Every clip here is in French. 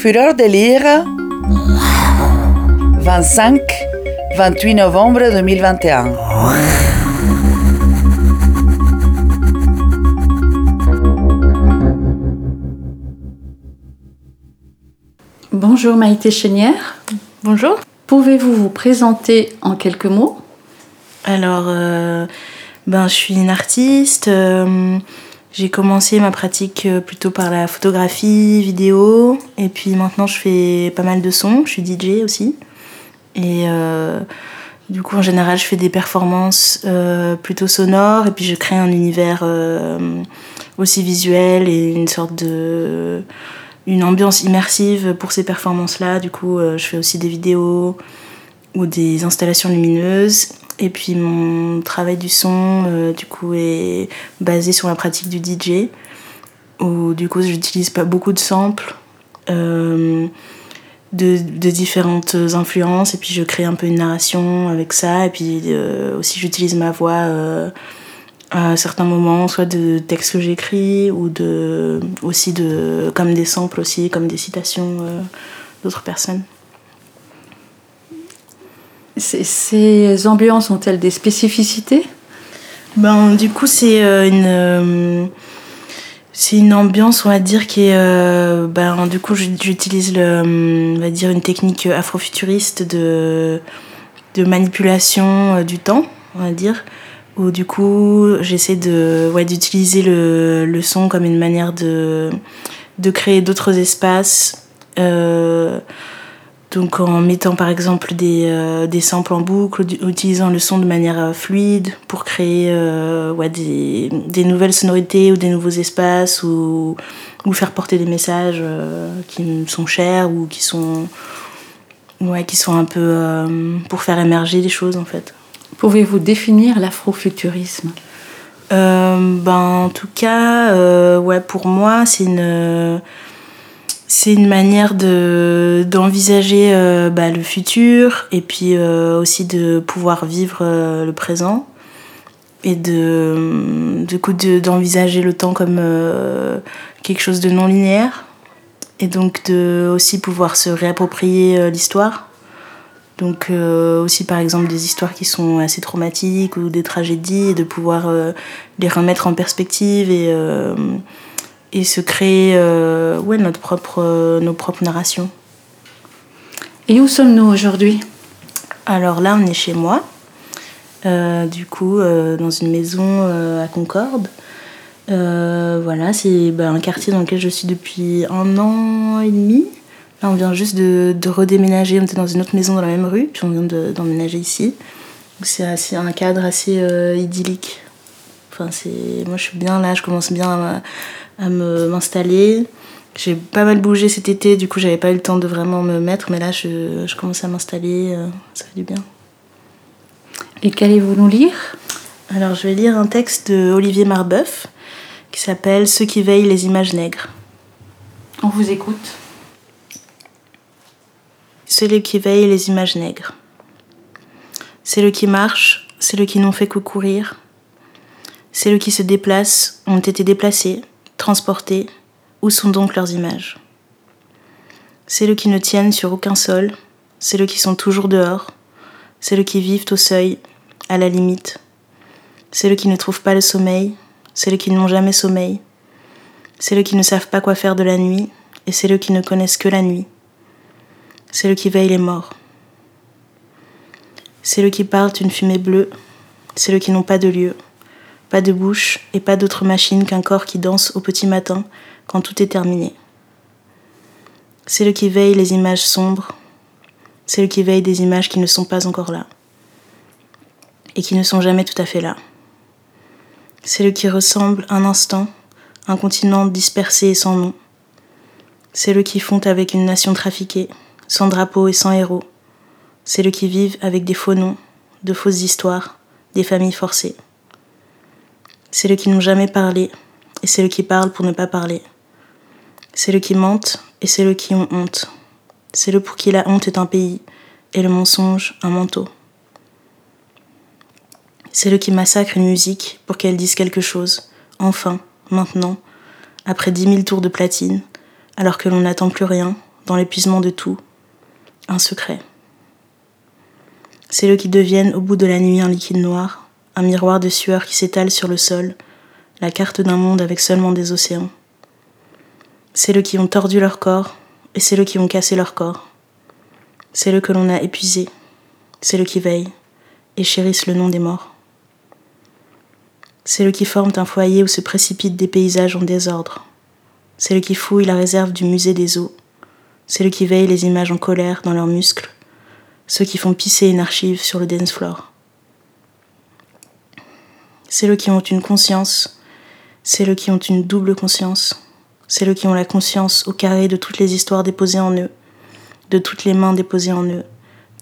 Fureur de lire 25 28 novembre 2021 Bonjour Maïté Chénière. Bonjour. Pouvez-vous vous présenter en quelques mots? Alors, euh, ben, je suis une artiste. euh, j'ai commencé ma pratique euh, plutôt par la photographie, vidéo. Et puis maintenant, je fais pas mal de sons. Je suis DJ aussi. Et euh, du coup, en général, je fais des performances euh, plutôt sonores. Et puis, je crée un univers aussi visuel et une sorte de une ambiance immersive pour ces performances-là. Du coup, je fais aussi des vidéos ou des installations lumineuses. Et puis mon travail du son, euh, du coup, est basé sur la pratique du DJ, où du coup, j'utilise pas beaucoup de samples euh, de, différentes influences, et puis je crée un peu une narration avec ça, et puis euh, aussi j'utilise ma voix à certains moments, soit de textes que j'écris, ou de, aussi de, comme des samples aussi, comme des citations d'autres personnes. Ces- Ces ambiances ont-elles des spécificités? Ben, du coup, c'est euh, une. euh, une ambiance, on va dire, qui est. euh, ben, du coup, j'utilise va dire, une technique afrofuturiste de, de manipulation du temps, on va dire. Où du coup, j'essaie de, ouais, d'utiliser le, le son comme une manière de, de créer d'autres espaces. Donc en mettant par exemple des, euh, des samples en boucle, utilisant le son de manière euh, fluide pour créer euh, ouais, des, des nouvelles sonorités ou des nouveaux espaces ou, ou faire porter des messages qui sont chers ou qui sont, ouais, qui sont un peu pour faire émerger des choses en fait. Pouvez-vous définir l'afrofuturisme? Ben, en tout cas, ouais, pour moi, c'est une, c'est une manière de, d'envisager euh, bah, le futur et puis euh, aussi de pouvoir vivre euh, le présent et de, du coup, de, d'envisager le temps comme quelque chose de non linéaire et donc de aussi pouvoir se réapproprier l'histoire. Donc aussi par exemple des histoires qui sont assez traumatiques ou des tragédies et de pouvoir les remettre en perspective et, et se créer euh, ouais, notre propre, euh, nos propres narrations. Et où sommes-nous aujourd'hui? Alors là on est chez moi, euh, du coup dans une maison à Concorde. Voilà, c'est bah, un quartier dans lequel je suis depuis un an et demi. Là, on vient juste de, de redéménager. On était dans une autre maison dans la même rue, puis on vient de- d'emménager ici. Donc, C'est un cadre assez idyllique. Enfin, c'est, moi, je suis bien là, je commence bien à, m'installer. J'ai pas mal bougé cet été, du coup, j'avais pas eu le temps de vraiment me mettre, mais là, je, je commence à m'installer, euh, ça fait du bien. Et qu'allez-vous nous lire? Alors, je vais lire un texte de Olivier Marbeuf qui s'appelle Ceux qui veillent les images nègres. On vous écoute. Celui qui veille les images nègres. C'est le qui marche, c'est le qui n'ont fait que le qui se déplacent, ont été déplacés, transportés. Où sont donc leurs images? C'est le qui ne tiennent sur aucun sol, c'est le qui sont toujours dehors, c'est le qui vivent au seuil, à la limite. C'est le qui ne trouvent pas le sommeil, c'est le qui n'ont jamais sommeil. C'est le qui ne savent pas quoi faire de la nuit, et c'est le qui ne connaissent que la nuit. C'est le qui veille les morts. C'est le qui parlent une fumée bleue. C'est le qui n'ont pas de lieu, pas de bouche et pas d'autre machine qu'un corps qui danse au petit matin quand tout est terminé. C'est le qui veille les images sombres. C'est le qui veille des images qui ne sont pas encore là et qui ne sont jamais tout à fait là. C'est le qui ressemble un instant, un continent dispersé et sans nom. C'est le qui font avec une nation trafiquée, sans drapeau et sans héros. C'est le qui vivent avec des faux noms, de fausses histoires, des familles forcées. C'est le qui n'ont jamais parlé, et c'est le qui parle pour ne pas parler. C'est le qui mentent, et c'est le qui ont honte. C'est le pour qui la honte est un pays, et le mensonge un manteau. C'est le qui massacre une musique pour qu'elle dise quelque chose, enfin, maintenant, après dix mille tours de platine, alors que l'on n'attend plus rien, dans l'épuisement de tout, un secret. C'est eux qui deviennent au bout de la nuit un liquide noir, un miroir de sueur qui s'étale sur le sol, la carte d'un monde avec seulement des océans. C'est eux qui ont tordu leur corps, et c'est eux qui ont cassé leur corps. C'est eux que l'on a épuisés, c'est eux qui veillent et chérissent le nom des morts. C'est eux qui forment un foyer où se précipitent des paysages en désordre. C'est eux qui fouillent la réserve du musée des eaux. C'est eux qui veillent les images en colère dans leurs muscles. Ceux qui font pisser une archive sur le dance floor. C'est eux qui ont une conscience. C'est eux qui ont une double conscience. C'est eux qui ont la conscience au carré de toutes les histoires déposées en eux, de toutes les mains déposées en eux,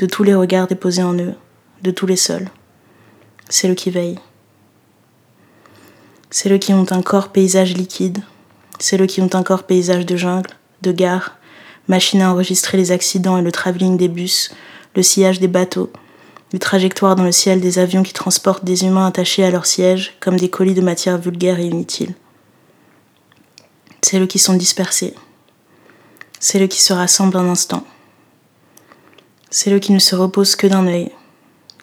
de tous les regards déposés en eux, de tous les seuls. C'est eux qui veillent. C'est eux qui ont un corps paysage liquide. C'est eux qui ont un corps paysage de jungle, de gare, machine à enregistrer les accidents et le travelling des bus, le sillage des bateaux, les trajectoires dans le ciel des avions qui transportent des humains attachés à leur siège comme des colis de matière vulgaire et inutile. C'est eux qui sont dispersés. C'est eux qui se rassemblent un instant. C'est eux qui ne se reposent que d'un œil.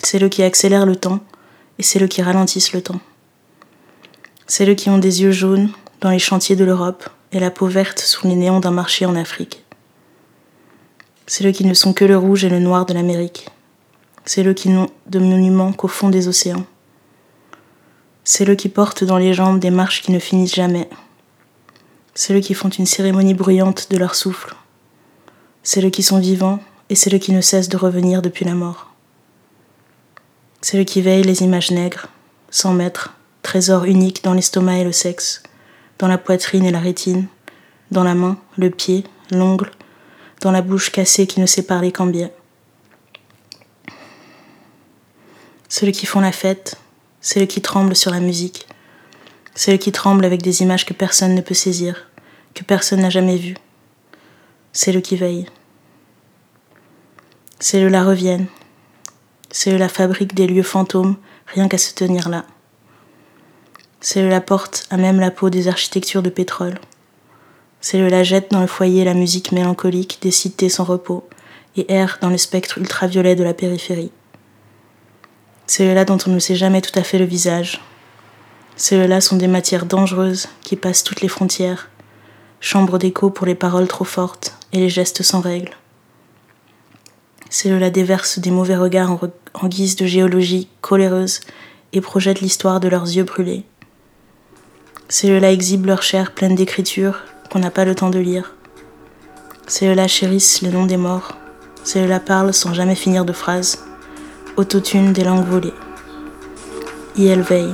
C'est eux qui accélèrent le temps et c'est eux qui ralentissent le temps. C'est eux qui ont des yeux jaunes dans les chantiers de l'Europe et la peau verte sous les néons d'un marché en Afrique. C'est eux qui ne sont que le rouge et le noir de l'Amérique. C'est eux qui n'ont de monuments qu'au fond des océans. C'est eux qui portent dans les jambes des marches qui ne finissent jamais. C'est eux qui font une cérémonie bruyante de leur souffle. C'est eux qui sont vivants et c'est eux qui ne cessent de revenir depuis la mort. C'est eux qui veillent les images nègres, sans maître, trésor unique dans l'estomac et le sexe, dans la poitrine et la rétine, dans la main, le pied, l'ongle, dans la bouche cassée qui ne sait parler qu'en Ceux qui font la fête, ceux qui tremblent sur la musique, ceux qui tremblent avec des images que personne ne peut saisir, que personne n'a jamais vues. C'est le qui veille. C'est le la reviennent. C'est le la fabrique des lieux fantômes, rien qu'à se tenir là. C'est le la porte à même la peau des architectures de pétrole. C'est le la jette dans le foyer la musique mélancolique des cités sans repos et erre dans le spectre ultraviolet de la périphérie. C'est le là dont on ne sait jamais tout à fait le visage, ceux-là sont des matières dangereuses qui passent toutes les frontières, chambre d'écho pour les paroles trop fortes et les gestes sans règles. Ceux-là déversent des mauvais regards en, guise de géologie coléreuse et projettent l'histoire de leurs yeux brûlés. Ceux-là exhibent leur chair pleine d'écritures qu'on n'a pas le temps de lire. Ceux-là chérissent les noms des morts. Ceux-là parlent sans jamais finir de phrases. Autotune des langues volées. Y elle veille.